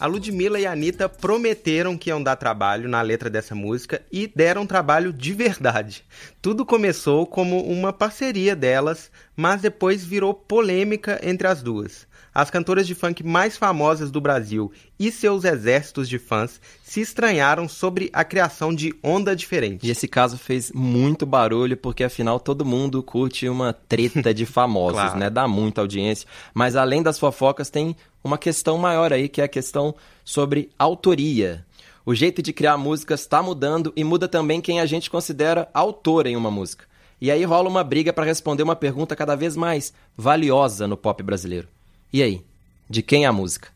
A Ludmilla e a Anitta prometeram que iam dar trabalho na letra dessa música e deram trabalho de verdade. Tudo começou como uma parceria delas, mas depois virou polêmica entre as duas as cantoras de funk mais famosas do Brasil e seus exércitos de fãs se estranharam sobre a criação de Onda Diferente. E esse caso fez muito barulho, porque afinal todo mundo curte uma treta de famosos, claro. né? Dá muita audiência. Mas além das fofocas, tem uma questão maior aí, que é a questão sobre autoria. O jeito de criar músicas está mudando e muda também quem a gente considera autor em uma música. E aí rola uma briga para responder uma pergunta cada vez mais valiosa no pop brasileiro. E aí, de quem é a música?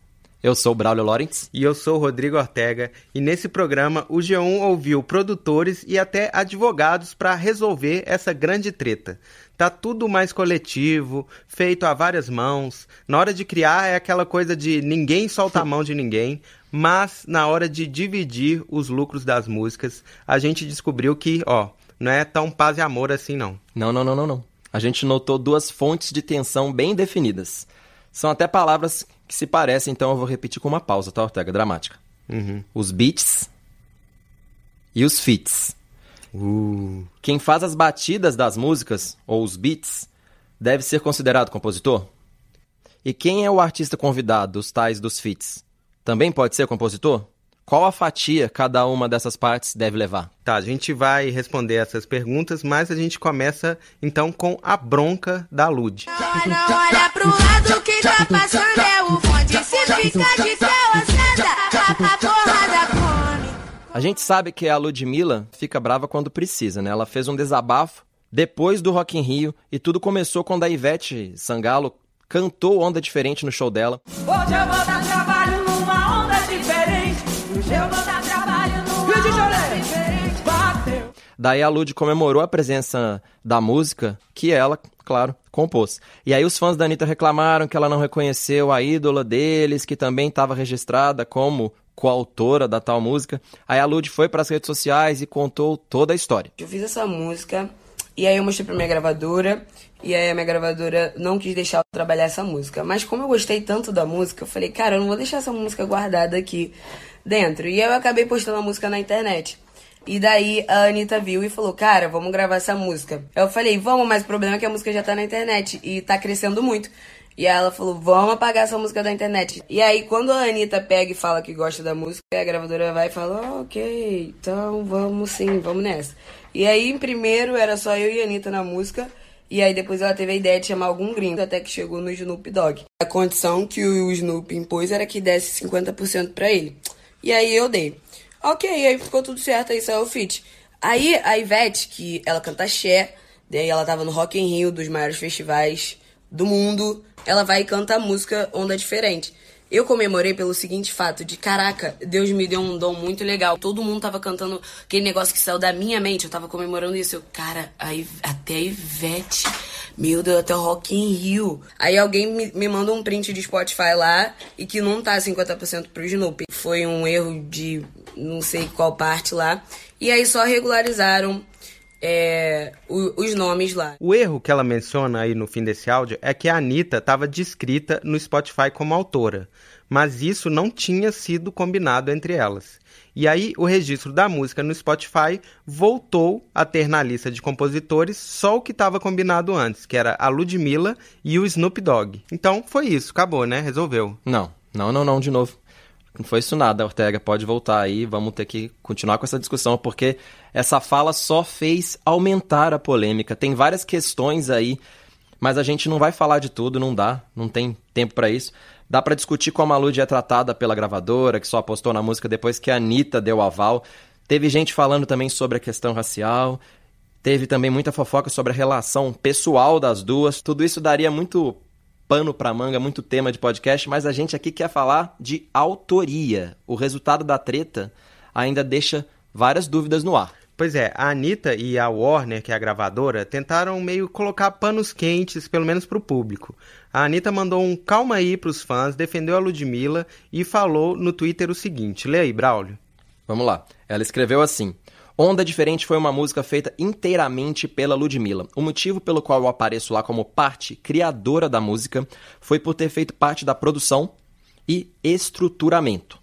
Eu sou o Braulio Lawrence. E eu sou o Rodrigo Ortega. E nesse programa, o G1 ouviu produtores e até advogados para resolver essa grande treta. Tá tudo mais coletivo, feito a várias mãos. Na hora de criar é aquela coisa de ninguém solta a mão de ninguém. Mas na hora de dividir os lucros das músicas, a gente descobriu que, ó, não é tão paz e amor assim não. Não, não, não, não, não. A gente notou duas fontes de tensão bem definidas. São até palavras que se parecem, então eu vou repetir com uma pausa, tá, Ortega? Dramática. Uhum. Os beats e os fits. Uh. Quem faz as batidas das músicas, ou os beats, deve ser considerado compositor? E quem é o artista convidado dos tais dos fits? Também pode ser compositor? Qual a fatia cada uma dessas partes deve levar? Tá, a gente vai responder essas perguntas, mas a gente começa então com a bronca da Lud. Não olha pro lado, quem tá passando é o bonde. Se fica de a porrada come. A gente sabe que a Ludmilla fica brava quando precisa, né? Ela fez um desabafo depois do Rock in Rio e tudo começou quando a Ivete Sangalo cantou Onda Diferente no show dela. Hoje eu vou dar trabalho diferente. Daí a Lud comemorou a presença da música que ela, claro, compôs. E aí os fãs da Anitta reclamaram que ela não reconheceu a ídola deles, que também estava registrada como coautora da tal música. Aí a Lud foi para as redes sociais e contou toda a história. Eu fiz essa música e aí eu mostrei pra minha gravadora e aí a minha gravadora não quis deixar eu trabalhar essa música. Mas como eu gostei tanto da música, eu falei, cara, eu não vou deixar essa música guardada aqui dentro. E eu acabei postando a música na internet. E daí a Anitta viu e falou, cara, vamos gravar essa música. Eu falei, vamos, mas o problema é que a música já tá na internet e tá crescendo muito. E ela falou, vamos apagar essa música da internet. E aí, quando a Anitta pega e fala que gosta da música, a gravadora vai e fala, ok, então vamos sim, vamos nessa. E aí, primeiro, era só eu e a Anitta na música. E aí depois ela teve a ideia de chamar algum gringo, até que chegou no Snoop Dogg. A condição que o Snoop impôs era que desse 50% para ele. E aí eu dei. Ok, aí ficou tudo certo, aí saiu o feat. Aí a Ivete, que ela canta Xé, daí ela tava no Rock in Rio, dos maiores festivais do mundo, ela vai e canta a música Onda Diferente. Eu comemorei pelo seguinte fato de, caraca, Deus me deu um dom muito legal. Todo mundo tava cantando aquele negócio que saiu da minha mente, eu tava comemorando isso. Eu, cara, aí até a Ivete meu Deus, até o Rock in Rio. Aí alguém me, me manda um print de Spotify lá e que não tá 50% pro Snoopy. Foi um erro de não sei qual parte lá. E aí só regularizaram é, os nomes lá. O erro que ela menciona aí no fim desse áudio é que a Anitta estava descrita no Spotify como autora, mas isso não tinha sido combinado entre elas. E aí o registro da música no Spotify voltou a ter na lista de compositores só o que estava combinado antes, que era a Ludmilla e o Snoop Dogg. Então foi isso, acabou, né? Resolveu. Não, não, não, não, de novo. Não foi isso nada, Ortega. Pode voltar aí, vamos ter que continuar com essa discussão, porque essa fala só fez aumentar a polêmica. Tem várias questões aí, mas a gente não vai falar de tudo, não dá, não tem tempo para isso. Dá para discutir como a Lud é tratada pela gravadora, que só apostou na música depois que a Anitta deu aval. Teve gente falando também sobre a questão racial. Teve também muita fofoca sobre a relação pessoal das duas. Tudo isso daria muito pano para manga, muito tema de podcast, mas a gente aqui quer falar de autoria. O resultado da treta ainda deixa várias dúvidas no ar. Pois é, a Anitta e a Warner, que é a gravadora, tentaram meio colocar panos quentes, pelo menos para o público. A Anitta mandou um calma aí para os fãs, defendeu a Ludmilla e falou no Twitter o seguinte: lê aí, Braulio. Vamos lá. Ela escreveu assim: Onda Diferente foi uma música feita inteiramente pela Ludmilla. O motivo pelo qual eu apareço lá como parte criadora da música foi por ter feito parte da produção e estruturamento.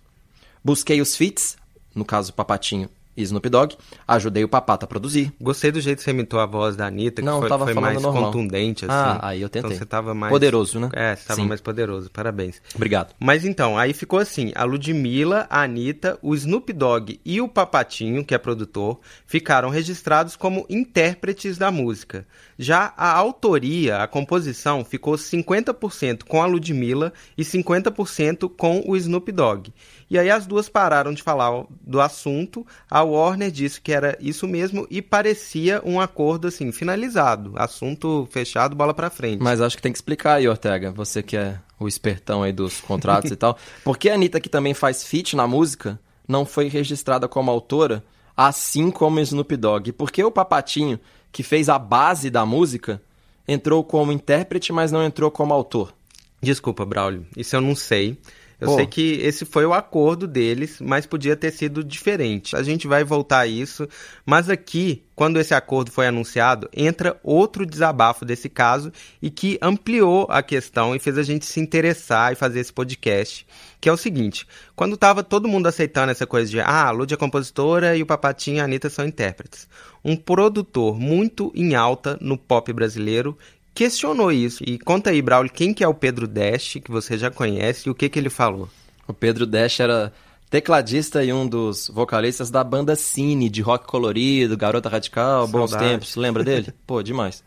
Busquei os fits, no caso Papatinho e Snoop Dogg, ajudei o Papata a produzir. Gostei do jeito que você imitou a voz da Anitta, que Não, foi, tava foi falando mais normal. contundente, assim. Ah, aí eu tentei. Então você tava mais... Poderoso, né? É, você tava Sim. mais poderoso, parabéns. Obrigado. Mas então, aí ficou assim: a Ludmilla, a Anitta, o Snoop Dogg e o Papatinho, que é produtor, ficaram registrados como intérpretes da música. Já a autoria, a composição, ficou 50% com a Ludmilla e 50% com o Snoop Dogg. E aí as duas pararam de falar do assunto, a Warner disse que era isso mesmo e parecia um acordo assim finalizado, assunto fechado, bola pra frente. Mas acho que tem que explicar aí, Ortega, você que é o espertão aí dos contratos e tal. Por que a Anitta, que também faz feat na música, não foi registrada como autora, assim como o Snoop Dogg? E por que o Papatinho, que fez a base da música, entrou como intérprete, mas não entrou como autor? Desculpa, Braulio, isso eu não sei. Eu Pô. sei que esse foi o acordo deles, mas podia ter sido diferente. A gente vai voltar a isso, mas aqui, quando esse acordo foi anunciado, entra outro desabafo desse caso e que ampliou a questão e fez a gente se interessar e fazer esse podcast, que é o seguinte: quando tava todo mundo aceitando essa coisa de ah, a Lud é compositora e o Papatinho e a Anitta são intérpretes, um produtor muito em alta no pop brasileiro questionou isso. E conta aí, Braulio, quem que é o Pedro Dash, que você já conhece, e o que que ele falou? O Pedro Dash era tecladista e um dos vocalistas da banda Cine, de rock colorido, Garota Radical, Bons Saudade. Tempos. Lembra dele? Pô, demais.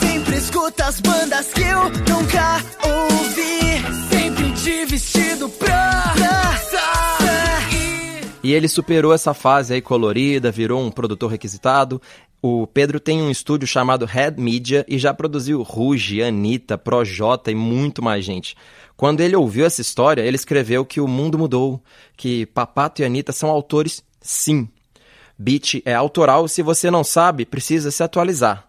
Sempre escuta as bandas que eu nunca ouvi. Sempre de vestido sair. E ele superou essa fase aí colorida, virou um produtor requisitado. O Pedro tem um estúdio chamado Head Media e já produziu Ruge, Anitta, Projota e muito mais gente. Quando ele ouviu essa história, ele escreveu que o mundo mudou, que Papato e Anitta são autores, sim. Beat é autoral, se você não sabe, precisa se atualizar.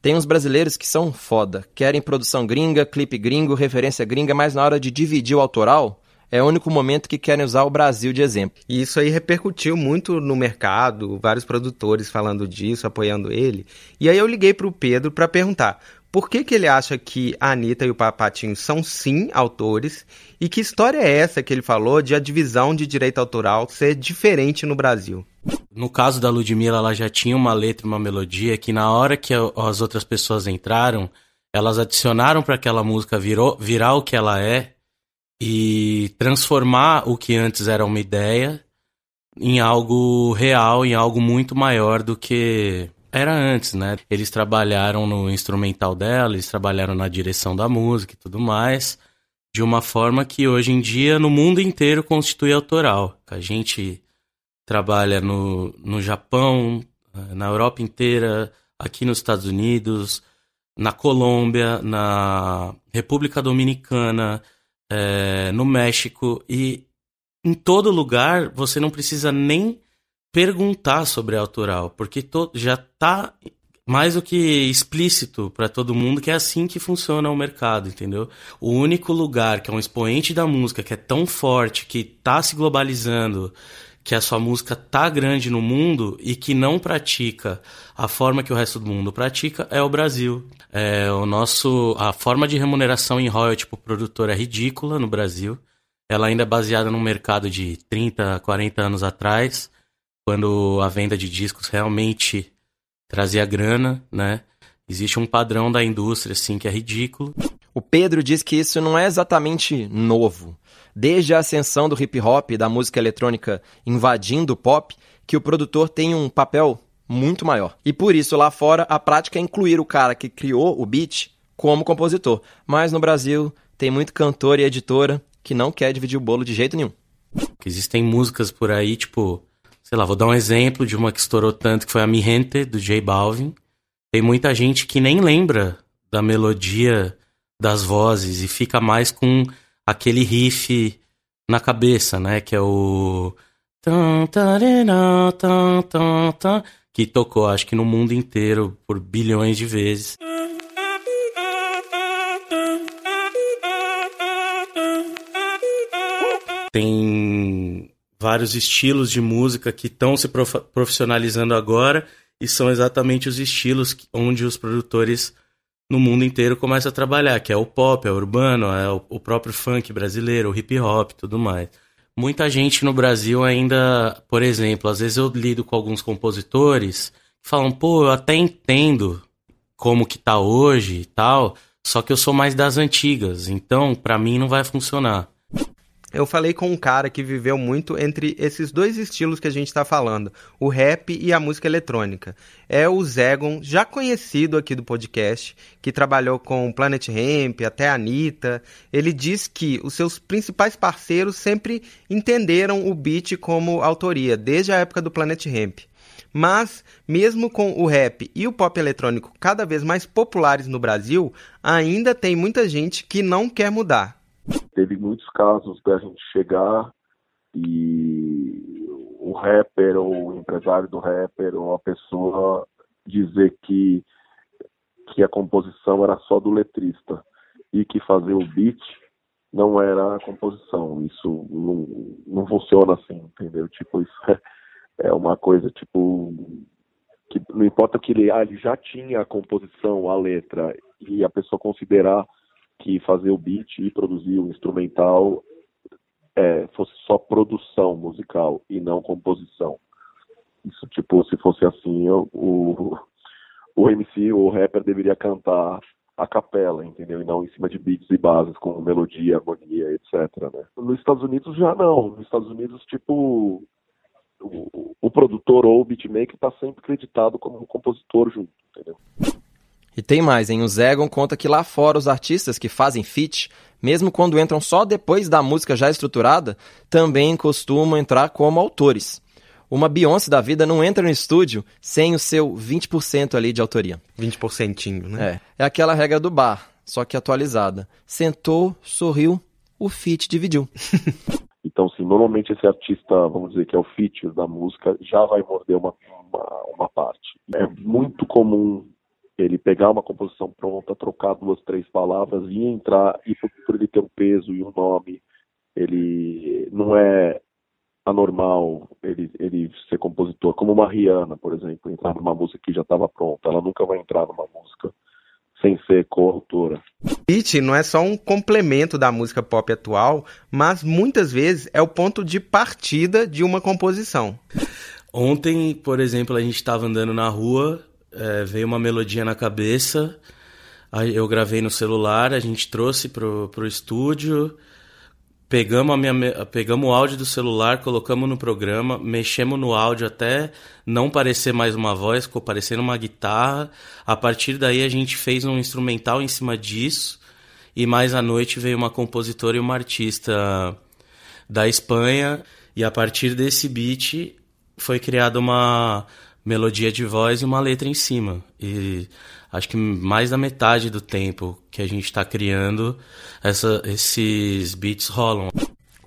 Tem uns brasileiros que são foda, querem produção gringa, clipe gringo, referência gringa, mas na hora de dividir o autoral, é o único momento que querem usar o Brasil de exemplo. E isso aí repercutiu muito no mercado, vários produtores falando disso, apoiando ele. E aí eu liguei pro Pedro para perguntar por que, que ele acha que a Anitta e o Papatinho são sim autores e que história é essa que ele falou de a divisão de direito autoral ser diferente no Brasil. No caso da Ludmilla, ela já tinha uma letra e uma melodia que na hora que as outras pessoas entraram, elas adicionaram para aquela música virou, virar o que ela é e transformar o que antes era uma ideia em algo real, em algo muito maior do que era antes, né? Eles trabalharam no instrumental dela, eles trabalharam na direção da música e tudo mais, de uma forma que hoje em dia no mundo inteiro constitui autoral. A gente trabalha no, no Japão, na Europa inteira, aqui nos Estados Unidos, na Colômbia, na República Dominicana, eh, no México e em todo lugar você não precisa nem perguntar sobre autoral, porque já está mais do que explícito para todo mundo que é assim que funciona o mercado, entendeu? O único lugar que é um expoente da música que é tão forte, que está se globalizando, que a sua música tá grande no mundo e que não pratica a forma que o resto do mundo pratica é o Brasil. É, o nosso a forma de remuneração em royalty pro produtor é ridícula no Brasil. Ela ainda é baseada num mercado de 30, 40 anos atrás, quando a venda de discos realmente trazia grana, né? Existe um padrão da indústria assim que é ridículo. O Pedro diz que isso não é exatamente novo. Desde a ascensão do hip hop e da música eletrônica invadindo o pop, que o produtor tem um papel muito maior. E por isso, lá fora, a prática é incluir o cara que criou o beat como compositor. Mas no Brasil, tem muito cantor e editora que não quer dividir o bolo de jeito nenhum. Existem músicas por aí, tipo, sei lá, vou dar um exemplo de uma que estourou tanto que foi a Mi Gente, do J Balvin. Tem muita gente que nem lembra da melodia das vozes e fica mais com aquele riff na cabeça, né? Que é o. Que tocou, acho que no mundo inteiro por bilhões de vezes. Tem vários estilos de música que estão se prof- profissionalizando agora e são exatamente os estilos onde os produtores no mundo inteiro começa a trabalhar, que é o pop, é o urbano, é o próprio funk brasileiro, o hip hop, tudo mais. Muita gente no Brasil ainda, por exemplo, às vezes eu lido com alguns compositores que falam, pô, eu até entendo como que tá hoje e tal, só que eu sou mais das antigas, então para mim não vai funcionar. Eu falei com um cara que viveu muito entre esses dois estilos que a gente está falando, o rap e a música eletrônica. É o Zegon, já conhecido aqui do podcast, que trabalhou com Planet Ramp, até a Anitta. Ele diz que os seus principais parceiros sempre entenderam o beat como autoria, desde a época do Planet Ramp. Mas, mesmo com o rap e o pop eletrônico cada vez mais populares no Brasil, ainda tem muita gente que não quer mudar. Teve muitos casos da gente chegar e o rapper ou o empresário do rapper ou a pessoa dizer que, que a composição era só do letrista e que fazer o beat não era a composição. Isso não, não funciona assim, entendeu? Tipo, isso é, é uma coisa, tipo, que não importa que ele, ah, ele já tinha a composição, a letra, e a pessoa considerar que fazer o beat e produzir o instrumental é, fosse só produção musical e não composição. Isso, tipo, se fosse assim, o, o MC, o rapper deveria cantar a capela, entendeu? E não em cima de beats e bases com melodia, harmonia, etc. Né? Nos Estados Unidos já não. Nos Estados Unidos, tipo, o, o produtor ou o beatmaker está sempre acreditado como um compositor junto, entendeu? E tem mais, hein? O Zegon conta que lá fora os artistas que fazem feat, mesmo quando entram só depois da música já estruturada, também costumam entrar como autores. Uma Beyoncé da vida não entra no estúdio sem o seu 20% ali de autoria. 20%, né? É. É aquela regra do bar, só que atualizada. Sentou, sorriu, o feat dividiu. Então, assim, normalmente esse artista, vamos dizer que é o feature da música, já vai morder uma, uma, uma parte. É muito comum ele pegar uma composição pronta, trocar duas, três palavras e entrar, e por, por ele ter um peso e um nome, ele não é anormal ele, ele ser compositor, como uma Rihanna, por exemplo, entrar numa música que já estava pronta, ela nunca vai entrar numa música sem ser coautora. Beat não é só um complemento da música pop atual, mas muitas vezes é o ponto de partida de uma composição. Ontem, por exemplo, a gente estava andando na rua, é, veio uma melodia na cabeça, eu gravei no celular, a gente trouxe pro, pro estúdio, pegamos, a minha, pegamos o áudio do celular, colocamos no programa, mexemos no áudio até não parecer mais uma voz, ficou parecendo uma guitarra. A partir daí a gente fez um instrumental em cima disso. E mais à noite veio uma compositora e uma artista da Espanha. E a partir desse beat foi criada uma melodia de voz e uma letra em cima. E acho que mais da metade do tempo que a gente está criando, essa, esses beats rolam.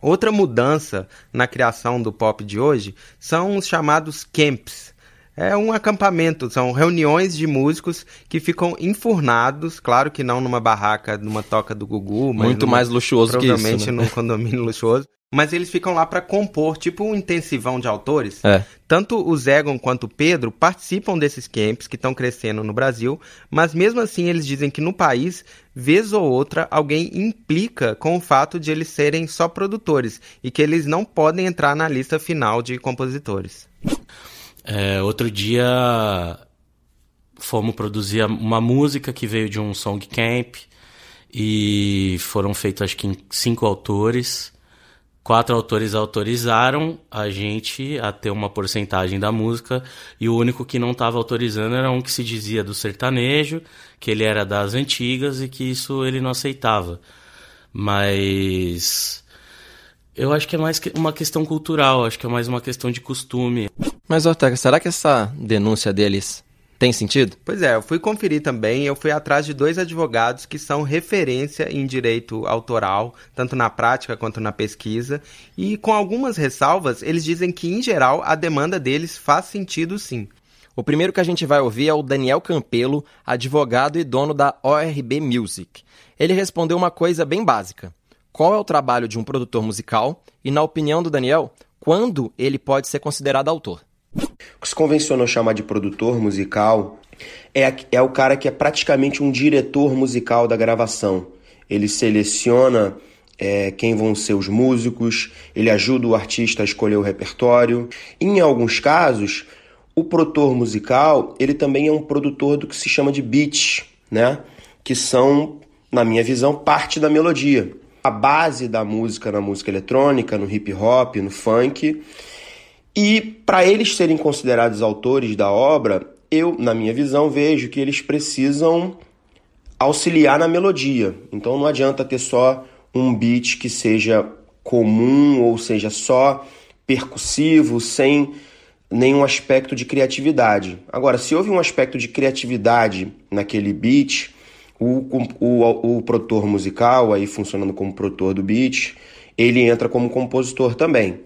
Outra mudança na criação do pop de hoje são os chamados camps. É um acampamento, são reuniões de músicos que ficam enfurnados, claro que não numa barraca, numa toca do Gugu, mas muito numa, mais luxuoso que isso, provavelmente né? num condomínio luxuoso mas eles ficam lá para compor, tipo um intensivão de autores. É. Tanto o Zegon quanto o Pedro participam desses camps que estão crescendo no Brasil, mas mesmo assim eles dizem que no país, vez ou outra, alguém implica com o fato de eles serem só produtores e que eles não podem entrar na lista final de compositores. É, outro dia fomos produzir uma música que veio de um song camp e foram feitos acho que cinco autores quatro autores autorizaram a gente a ter uma porcentagem da música e o único que não estava autorizando era um que se dizia do sertanejo, que ele era das antigas e que isso ele não aceitava. Mas eu acho que é mais uma questão cultural, acho que é mais uma questão de costume. Mas Ortega, será que essa denúncia deles tem sentido? Pois é, eu fui conferir também, eu fui atrás de dois advogados que são referência em direito autoral, tanto na prática quanto na pesquisa, e com algumas ressalvas, eles dizem que em geral a demanda deles faz sentido sim. O primeiro que a gente vai ouvir é o Daniel Campelo, advogado e dono da ORB Music. Ele respondeu uma coisa bem básica: qual é o trabalho de um produtor musical e, na opinião do Daniel, quando ele pode ser considerado autor? O que se convencionou chamar de produtor musical é, é o cara que é praticamente um diretor musical da gravação. Ele seleciona é, quem vão ser os músicos, ele ajuda o artista a escolher o repertório. Em alguns casos, o produtor musical ele também é um produtor do que se chama de beats, né? Que são, na minha visão, parte da melodia. A base da música na música eletrônica, no hip hop, no funk. E para eles serem considerados autores da obra, eu, na minha visão, vejo que eles precisam auxiliar na melodia. Então não adianta ter só um beat que seja comum ou seja só percussivo, sem nenhum aspecto de criatividade. Agora, se houve um aspecto de criatividade naquele beat, o, o, o produtor musical, aí funcionando como produtor do beat, ele entra como compositor também.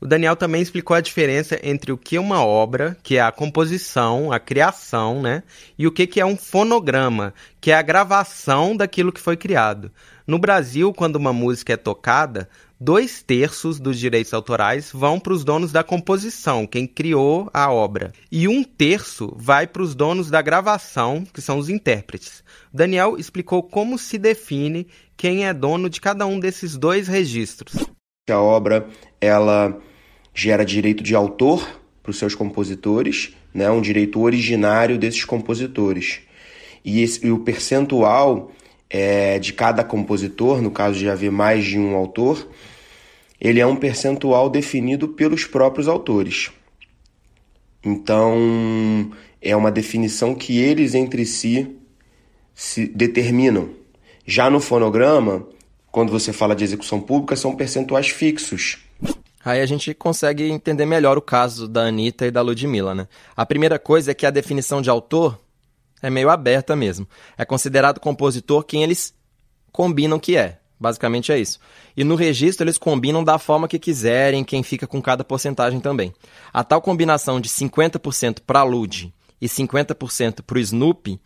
O Daniel também explicou a diferença entre o que é uma obra, que é a composição, a criação, né? E o que é um fonograma, que é a gravação daquilo que foi criado. No Brasil, quando uma música é tocada, dois terços dos direitos autorais vão para os donos da composição, quem criou a obra, e um terço vai para os donos da gravação, que são os intérpretes. Daniel explicou como se define quem é dono de cada um desses dois registros. A obra ela gera direito de autor para os seus compositores, né, um direito originário desses compositores. E, esse, e o percentual é, de cada compositor, no caso de haver mais de um autor, ele é um percentual definido pelos próprios autores. Então, é uma definição que eles entre si se determinam. Já no fonograma, quando você fala de execução pública, são percentuais fixos. Aí a gente consegue entender melhor o caso da Anitta e da Ludmilla, né? A primeira coisa é que a definição de autor é meio aberta mesmo. É considerado compositor quem eles combinam que é. Basicamente é isso. E no registro eles combinam da forma que quiserem, quem fica com cada porcentagem também. A tal combinação de 50% para Lud e 50% para o Snoopy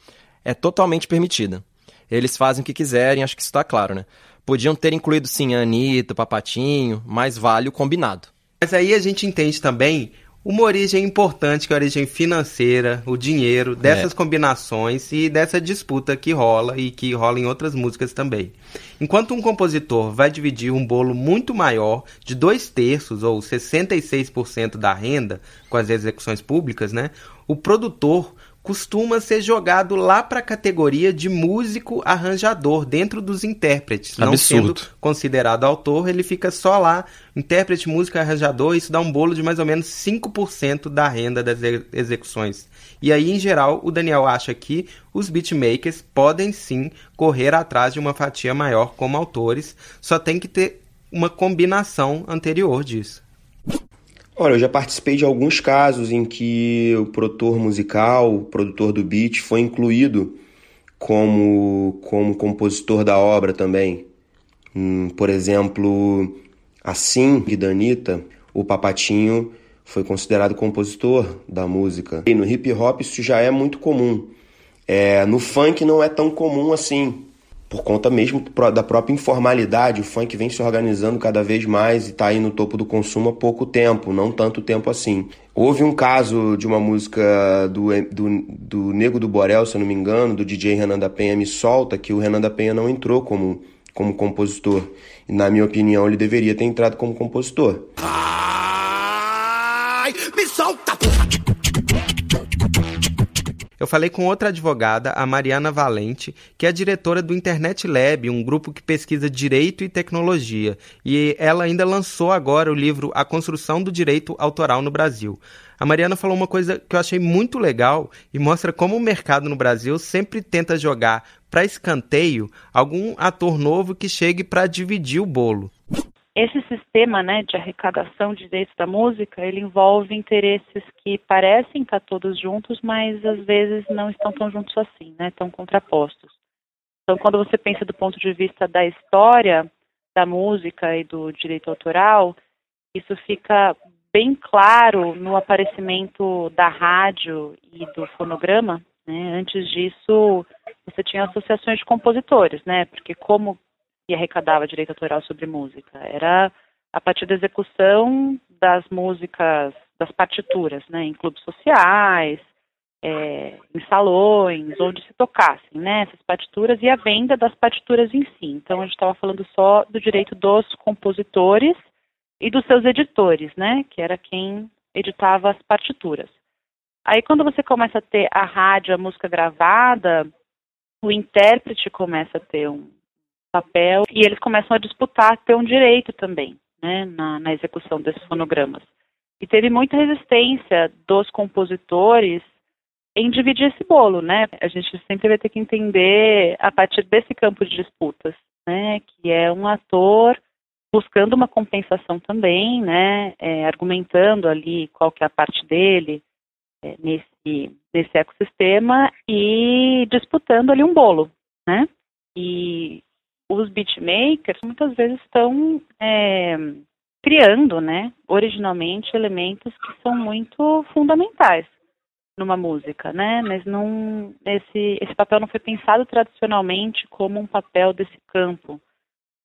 é totalmente permitida. Eles fazem o que quiserem, acho que isso está claro, né? Podiam ter incluído sim a Anitta, Papatinho, mas vale o combinado. Mas aí a gente entende também uma origem importante, que é a origem financeira, o dinheiro, dessas é. combinações e dessa disputa que rola e que rola em outras músicas também. Enquanto um compositor vai dividir um bolo muito maior, de dois terços ou 66% da renda com as execuções públicas, né? O produtor costuma ser jogado lá para a categoria de músico arranjador dentro dos intérpretes. Absurdo. Não sendo considerado autor, ele fica só lá, intérprete, músico arranjador, isso dá um bolo de mais ou menos 5% da renda das execuções. E aí, em geral, o Daniel acha que os beatmakers podem sim correr atrás de uma fatia maior como autores, só tem que ter uma combinação anterior disso. Olha, eu já participei de alguns casos em que o produtor musical, o produtor do beat, foi incluído como, como compositor da obra também. Hum, por exemplo, assim que Danita, o Papatinho foi considerado compositor da música. E no hip hop isso já é muito comum. É, no funk não é tão comum assim por conta mesmo da própria informalidade, o funk vem se organizando cada vez mais e está aí no topo do consumo há pouco tempo, não tanto tempo assim. Houve um caso de uma música do, do, do Nego do Borel, se eu não me engano, do DJ Renan da Penha Me Solta, que o Renan da Penha não entrou como, como compositor. E, na minha opinião, ele deveria ter entrado como compositor. Ai, me solta! Eu falei com outra advogada, a Mariana Valente, que é diretora do Internet Lab, um grupo que pesquisa direito e tecnologia, e ela ainda lançou agora o livro A Construção do Direito Autoral no Brasil. A Mariana falou uma coisa que eu achei muito legal e mostra como o mercado no Brasil sempre tenta jogar para escanteio algum ator novo que chegue para dividir o bolo. Esse sistema né, de arrecadação de direitos da música, ele envolve interesses que parecem estar todos juntos, mas às vezes não estão tão juntos assim, né, tão contrapostos. Então, quando você pensa do ponto de vista da história da música e do direito autoral, isso fica bem claro no aparecimento da rádio e do fonograma. Né? Antes disso, você tinha associações de compositores, né? Porque como que arrecadava direito autoral sobre música. Era a partir da execução das músicas, das partituras, né, em clubes sociais, é, em salões, onde se tocassem né, essas partituras e a venda das partituras em si. Então a gente estava falando só do direito dos compositores e dos seus editores, né, que era quem editava as partituras. Aí quando você começa a ter a rádio, a música gravada, o intérprete começa a ter um papel e eles começam a disputar ter um direito também, né, na, na execução desses fonogramas. E teve muita resistência dos compositores em dividir esse bolo, né? A gente sempre vai ter que entender a partir desse campo de disputas, né? Que é um ator buscando uma compensação também, né? É, argumentando ali qual que é a parte dele é, nesse nesse ecossistema e disputando ali um bolo, né? E os beatmakers muitas vezes estão é, criando, né? Originalmente elementos que são muito fundamentais numa música, né? Mas não esse esse papel não foi pensado tradicionalmente como um papel desse campo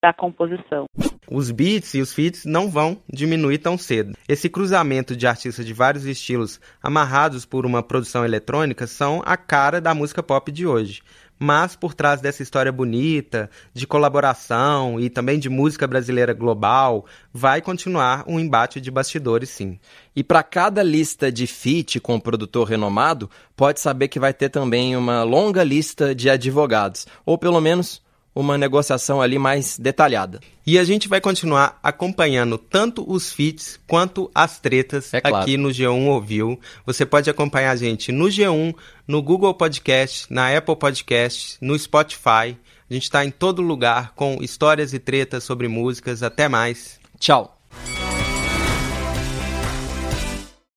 da composição. Os beats e os feats não vão diminuir tão cedo. Esse cruzamento de artistas de vários estilos amarrados por uma produção eletrônica são a cara da música pop de hoje mas por trás dessa história bonita, de colaboração e também de música brasileira global, vai continuar um embate de bastidores, sim. E para cada lista de feat com um produtor renomado, pode saber que vai ter também uma longa lista de advogados, ou pelo menos uma negociação ali mais detalhada. E a gente vai continuar acompanhando tanto os feats quanto as tretas é claro. aqui no G1 Ouviu. Você pode acompanhar a gente no G1, no Google Podcast, na Apple Podcast, no Spotify. A gente está em todo lugar com histórias e tretas sobre músicas. Até mais. Tchau.